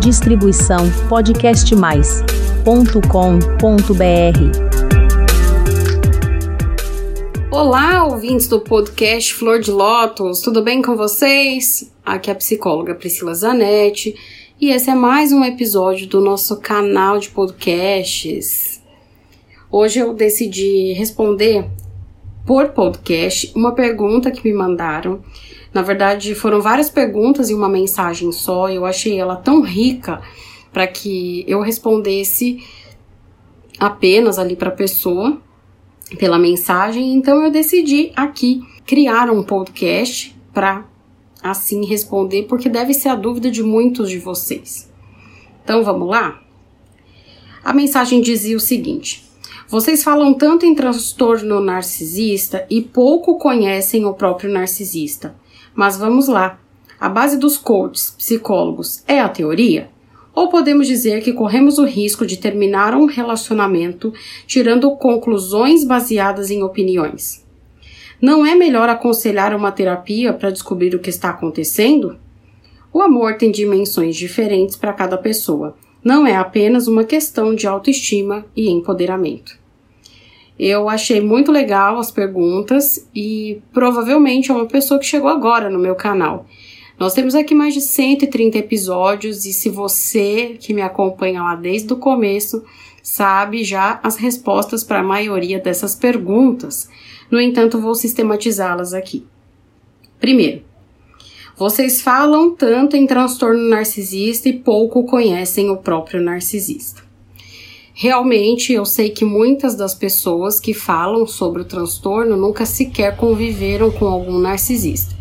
Distribuição podcastmais.com.br. Olá, ouvintes do podcast Flor de Lótus, tudo bem com vocês? Aqui é a psicóloga Priscila Zanetti e esse é mais um episódio do nosso canal de podcasts. Hoje eu decidi responder por podcast uma pergunta que me mandaram na verdade, foram várias perguntas e uma mensagem só. Eu achei ela tão rica para que eu respondesse apenas ali para a pessoa pela mensagem. Então eu decidi aqui criar um podcast para assim responder, porque deve ser a dúvida de muitos de vocês. Então vamos lá? A mensagem dizia o seguinte: vocês falam tanto em transtorno narcisista e pouco conhecem o próprio narcisista. Mas vamos lá. A base dos coaches, psicólogos, é a teoria? Ou podemos dizer que corremos o risco de terminar um relacionamento tirando conclusões baseadas em opiniões? Não é melhor aconselhar uma terapia para descobrir o que está acontecendo? O amor tem dimensões diferentes para cada pessoa. Não é apenas uma questão de autoestima e empoderamento. Eu achei muito legal as perguntas e provavelmente é uma pessoa que chegou agora no meu canal. Nós temos aqui mais de 130 episódios e se você que me acompanha lá desde o começo sabe já as respostas para a maioria dessas perguntas. No entanto, vou sistematizá-las aqui. Primeiro, vocês falam tanto em transtorno narcisista e pouco conhecem o próprio narcisista. Realmente, eu sei que muitas das pessoas que falam sobre o transtorno nunca sequer conviveram com algum narcisista.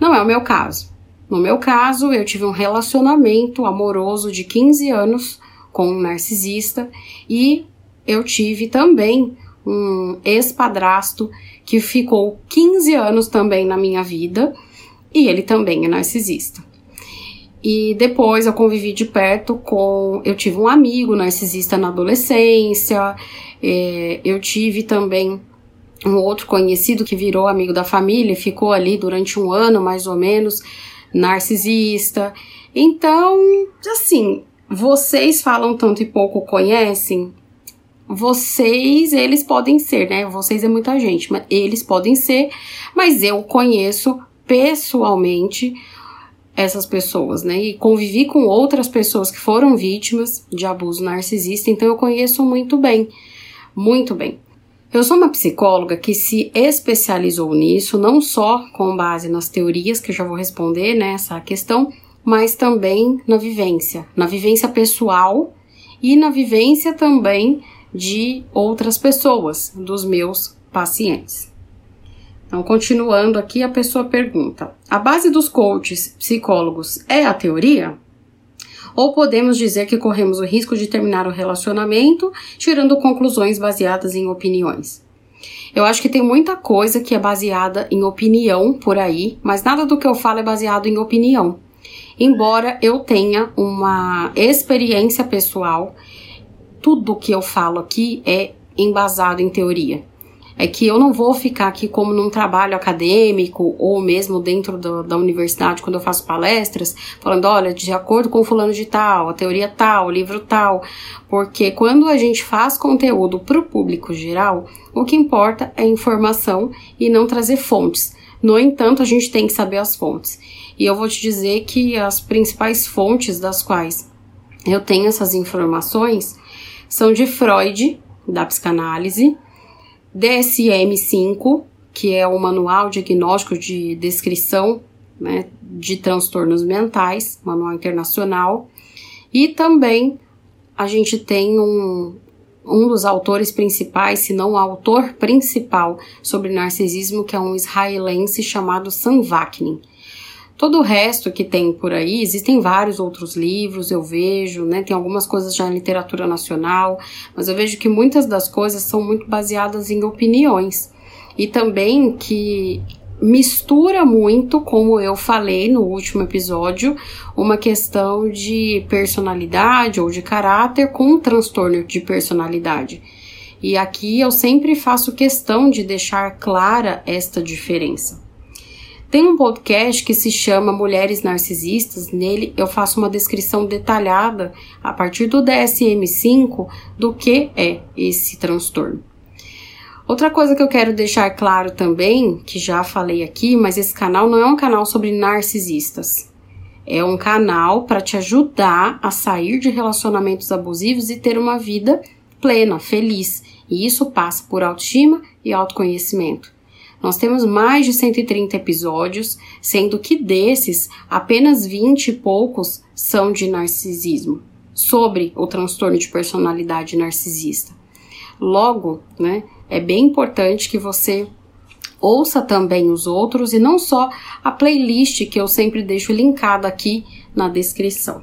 Não é o meu caso. No meu caso, eu tive um relacionamento amoroso de 15 anos com um narcisista e eu tive também um ex-padrasto que ficou 15 anos também na minha vida e ele também é narcisista. E depois eu convivi de perto com. Eu tive um amigo narcisista na adolescência, é, eu tive também um outro conhecido que virou amigo da família, ficou ali durante um ano mais ou menos, narcisista. Então, assim, vocês falam tanto e pouco conhecem, vocês, eles podem ser, né? Vocês é muita gente, mas eles podem ser, mas eu conheço pessoalmente essas pessoas, né? E convivi com outras pessoas que foram vítimas de abuso narcisista, então eu conheço muito bem, muito bem. Eu sou uma psicóloga que se especializou nisso, não só com base nas teorias, que eu já vou responder nessa né, questão, mas também na vivência, na vivência pessoal e na vivência também de outras pessoas, dos meus pacientes. Então, continuando aqui, a pessoa pergunta: a base dos coaches psicólogos é a teoria? Ou podemos dizer que corremos o risco de terminar o relacionamento tirando conclusões baseadas em opiniões? Eu acho que tem muita coisa que é baseada em opinião por aí, mas nada do que eu falo é baseado em opinião. Embora eu tenha uma experiência pessoal, tudo que eu falo aqui é embasado em teoria é que eu não vou ficar aqui como num trabalho acadêmico ou mesmo dentro do, da universidade quando eu faço palestras, falando, olha, de acordo com fulano de tal, a teoria tal, o livro tal, porque quando a gente faz conteúdo para o público geral, o que importa é informação e não trazer fontes. No entanto, a gente tem que saber as fontes. E eu vou te dizer que as principais fontes das quais eu tenho essas informações são de Freud, da psicanálise, DSM-5, que é o Manual Diagnóstico de Descrição né, de Transtornos Mentais, Manual Internacional, e também a gente tem um, um dos autores principais, se não o autor principal sobre narcisismo, que é um israelense chamado Sam Vaknin. Todo o resto que tem por aí, existem vários outros livros, eu vejo, né? Tem algumas coisas já em literatura nacional, mas eu vejo que muitas das coisas são muito baseadas em opiniões. E também que mistura muito, como eu falei no último episódio, uma questão de personalidade ou de caráter com um transtorno de personalidade. E aqui eu sempre faço questão de deixar clara esta diferença. Tem um podcast que se chama Mulheres Narcisistas. Nele eu faço uma descrição detalhada a partir do DSM-5 do que é esse transtorno. Outra coisa que eu quero deixar claro também, que já falei aqui, mas esse canal não é um canal sobre narcisistas. É um canal para te ajudar a sair de relacionamentos abusivos e ter uma vida plena, feliz. E isso passa por autoestima e autoconhecimento. Nós temos mais de 130 episódios, sendo que desses, apenas 20 e poucos são de narcisismo, sobre o transtorno de personalidade narcisista. Logo, né, é bem importante que você ouça também os outros e não só a playlist que eu sempre deixo linkada aqui na descrição.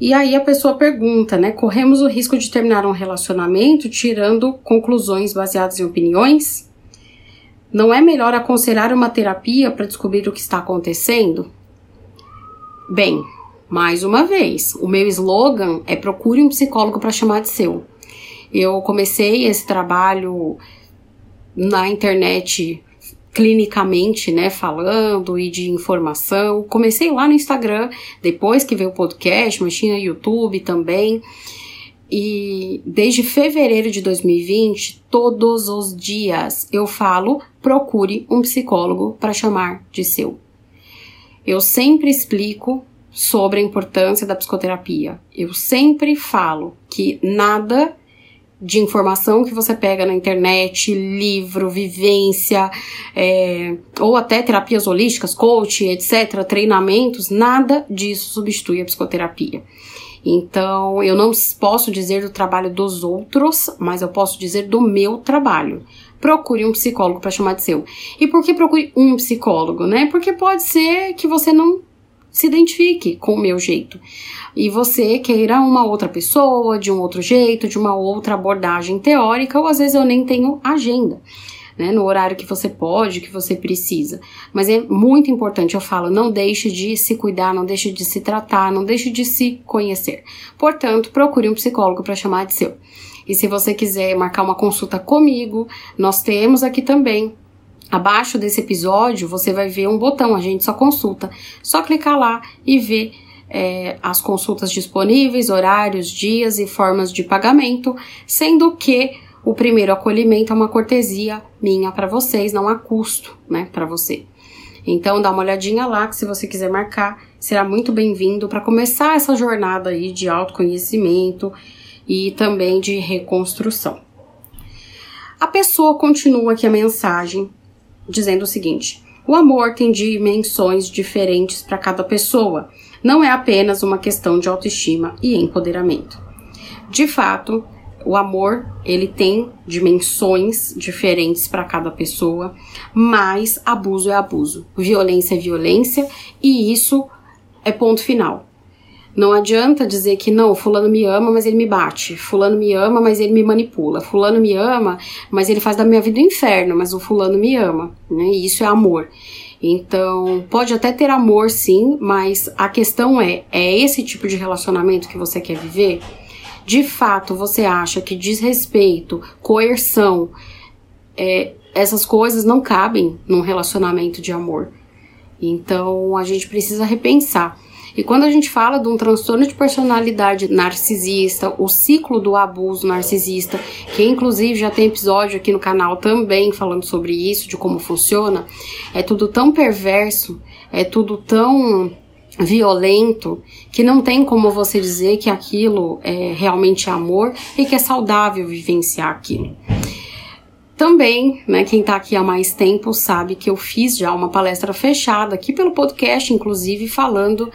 E aí a pessoa pergunta, né? Corremos o risco de terminar um relacionamento tirando conclusões baseadas em opiniões? Não é melhor aconselhar uma terapia para descobrir o que está acontecendo? Bem, mais uma vez, o meu slogan é procure um psicólogo para chamar de seu. Eu comecei esse trabalho na internet clinicamente, né, falando e de informação. Comecei lá no Instagram, depois que veio o podcast, mas tinha YouTube também. E desde fevereiro de 2020, todos os dias eu falo: procure um psicólogo para chamar de seu. Eu sempre explico sobre a importância da psicoterapia. Eu sempre falo que nada de informação que você pega na internet, livro, vivência, é, ou até terapias holísticas, coach, etc., treinamentos, nada disso substitui a psicoterapia. Então, eu não posso dizer do trabalho dos outros, mas eu posso dizer do meu trabalho. Procure um psicólogo para chamar de seu. E por que procure um psicólogo, né? Porque pode ser que você não se identifique com o meu jeito. E você queira uma outra pessoa, de um outro jeito, de uma outra abordagem teórica, ou às vezes eu nem tenho agenda. Né, no horário que você pode, que você precisa. Mas é muito importante, eu falo, não deixe de se cuidar, não deixe de se tratar, não deixe de se conhecer. Portanto, procure um psicólogo para chamar de seu. E se você quiser marcar uma consulta comigo, nós temos aqui também Abaixo desse episódio você vai ver um botão, a gente só consulta. Só clicar lá e ver é, as consultas disponíveis, horários, dias e formas de pagamento, sendo que o primeiro acolhimento é uma cortesia minha para vocês, não há custo, né, para você. Então dá uma olhadinha lá que se você quiser marcar, será muito bem-vindo para começar essa jornada aí de autoconhecimento e também de reconstrução. A pessoa continua aqui a mensagem dizendo o seguinte: o amor tem dimensões diferentes para cada pessoa. Não é apenas uma questão de autoestima e empoderamento. De fato, o amor ele tem dimensões diferentes para cada pessoa, mas abuso é abuso, violência é violência e isso é ponto final. Não adianta dizer que não, fulano me ama, mas ele me bate. Fulano me ama, mas ele me manipula. Fulano me ama, mas ele faz da minha vida um inferno, mas o fulano me ama, né? E isso é amor. Então, pode até ter amor sim, mas a questão é, é esse tipo de relacionamento que você quer viver? De fato, você acha que desrespeito, coerção, é, essas coisas não cabem num relacionamento de amor. Então, a gente precisa repensar. E quando a gente fala de um transtorno de personalidade narcisista, o ciclo do abuso narcisista, que inclusive já tem episódio aqui no canal também falando sobre isso, de como funciona, é tudo tão perverso, é tudo tão violento que não tem como você dizer que aquilo é realmente amor e que é saudável vivenciar aquilo. Também, né, quem tá aqui há mais tempo sabe que eu fiz já uma palestra fechada aqui pelo podcast, inclusive falando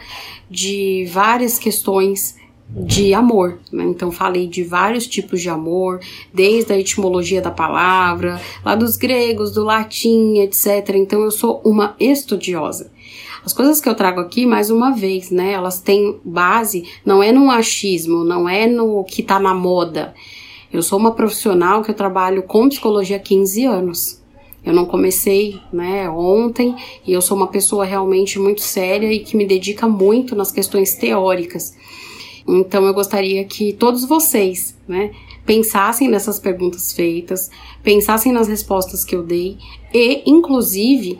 de várias questões de amor. Né? Então, falei de vários tipos de amor, desde a etimologia da palavra, lá dos gregos, do latim, etc. Então, eu sou uma estudiosa. As coisas que eu trago aqui, mais uma vez, né, elas têm base, não é no achismo, não é no que tá na moda. Eu sou uma profissional que eu trabalho com psicologia há 15 anos. Eu não comecei, né, ontem, e eu sou uma pessoa realmente muito séria e que me dedica muito nas questões teóricas. Então eu gostaria que todos vocês, né, pensassem nessas perguntas feitas, pensassem nas respostas que eu dei e, inclusive,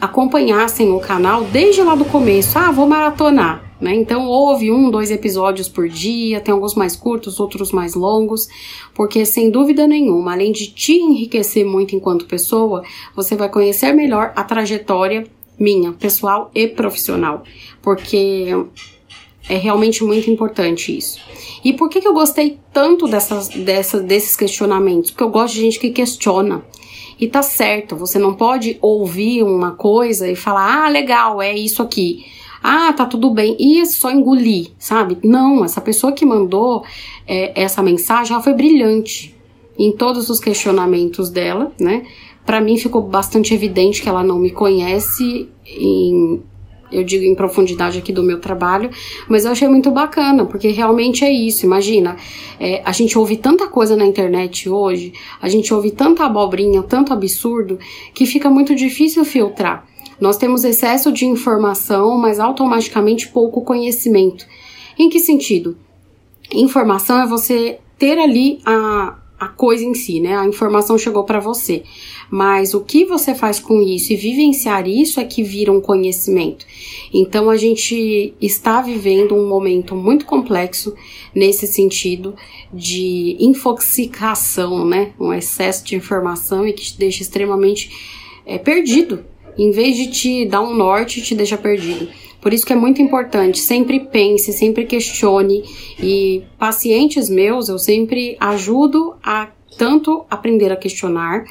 acompanhassem o canal desde lá do começo. Ah, vou maratonar. Né? Então houve um, dois episódios por dia, tem alguns mais curtos, outros mais longos, porque sem dúvida nenhuma, além de te enriquecer muito enquanto pessoa, você vai conhecer melhor a trajetória minha, pessoal e profissional, porque é realmente muito importante isso. E por que, que eu gostei tanto dessas, dessas, desses questionamentos? Porque eu gosto de gente que questiona. E tá certo, você não pode ouvir uma coisa e falar, ah, legal, é isso aqui ah, tá tudo bem, e só engolir, sabe? Não, essa pessoa que mandou é, essa mensagem, ela foi brilhante em todos os questionamentos dela, né? Para mim ficou bastante evidente que ela não me conhece em eu digo em profundidade aqui do meu trabalho, mas eu achei muito bacana, porque realmente é isso. Imagina, é, a gente ouve tanta coisa na internet hoje, a gente ouve tanta abobrinha, tanto absurdo, que fica muito difícil filtrar. Nós temos excesso de informação, mas automaticamente pouco conhecimento. Em que sentido? Informação é você ter ali a, a coisa em si, né? A informação chegou para você. Mas o que você faz com isso e vivenciar isso é que vira um conhecimento. Então a gente está vivendo um momento muito complexo nesse sentido de infoxicação, né? Um excesso de informação e que te deixa extremamente é, perdido em vez de te dar um norte, te deixa perdido. Por isso que é muito importante, sempre pense, sempre questione e pacientes meus eu sempre ajudo a tanto aprender a questionar,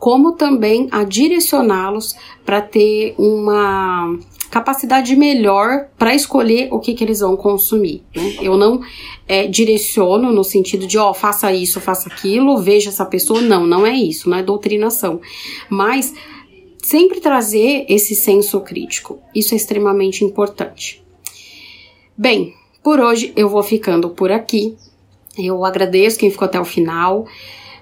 como também a direcioná-los para ter uma capacidade melhor para escolher o que, que eles vão consumir. Né? Eu não é, direciono no sentido de, ó, faça isso, faça aquilo, veja essa pessoa. Não, não é isso, não é doutrinação. Mas sempre trazer esse senso crítico. Isso é extremamente importante. Bem, por hoje eu vou ficando por aqui. Eu agradeço quem ficou até o final.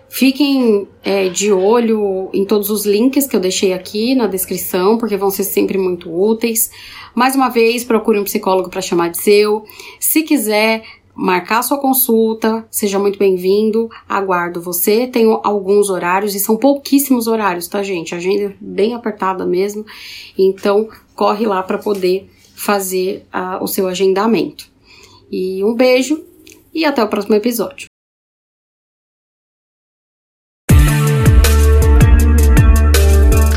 Fiquem é, de olho em todos os links que eu deixei aqui na descrição, porque vão ser sempre muito úteis. Mais uma vez, procure um psicólogo para chamar de seu. Se quiser marcar sua consulta, seja muito bem-vindo, aguardo você. Tenho alguns horários e são pouquíssimos horários, tá, gente? A agenda é bem apertada mesmo, então corre lá para poder fazer uh, o seu agendamento. E um beijo e até o próximo episódio.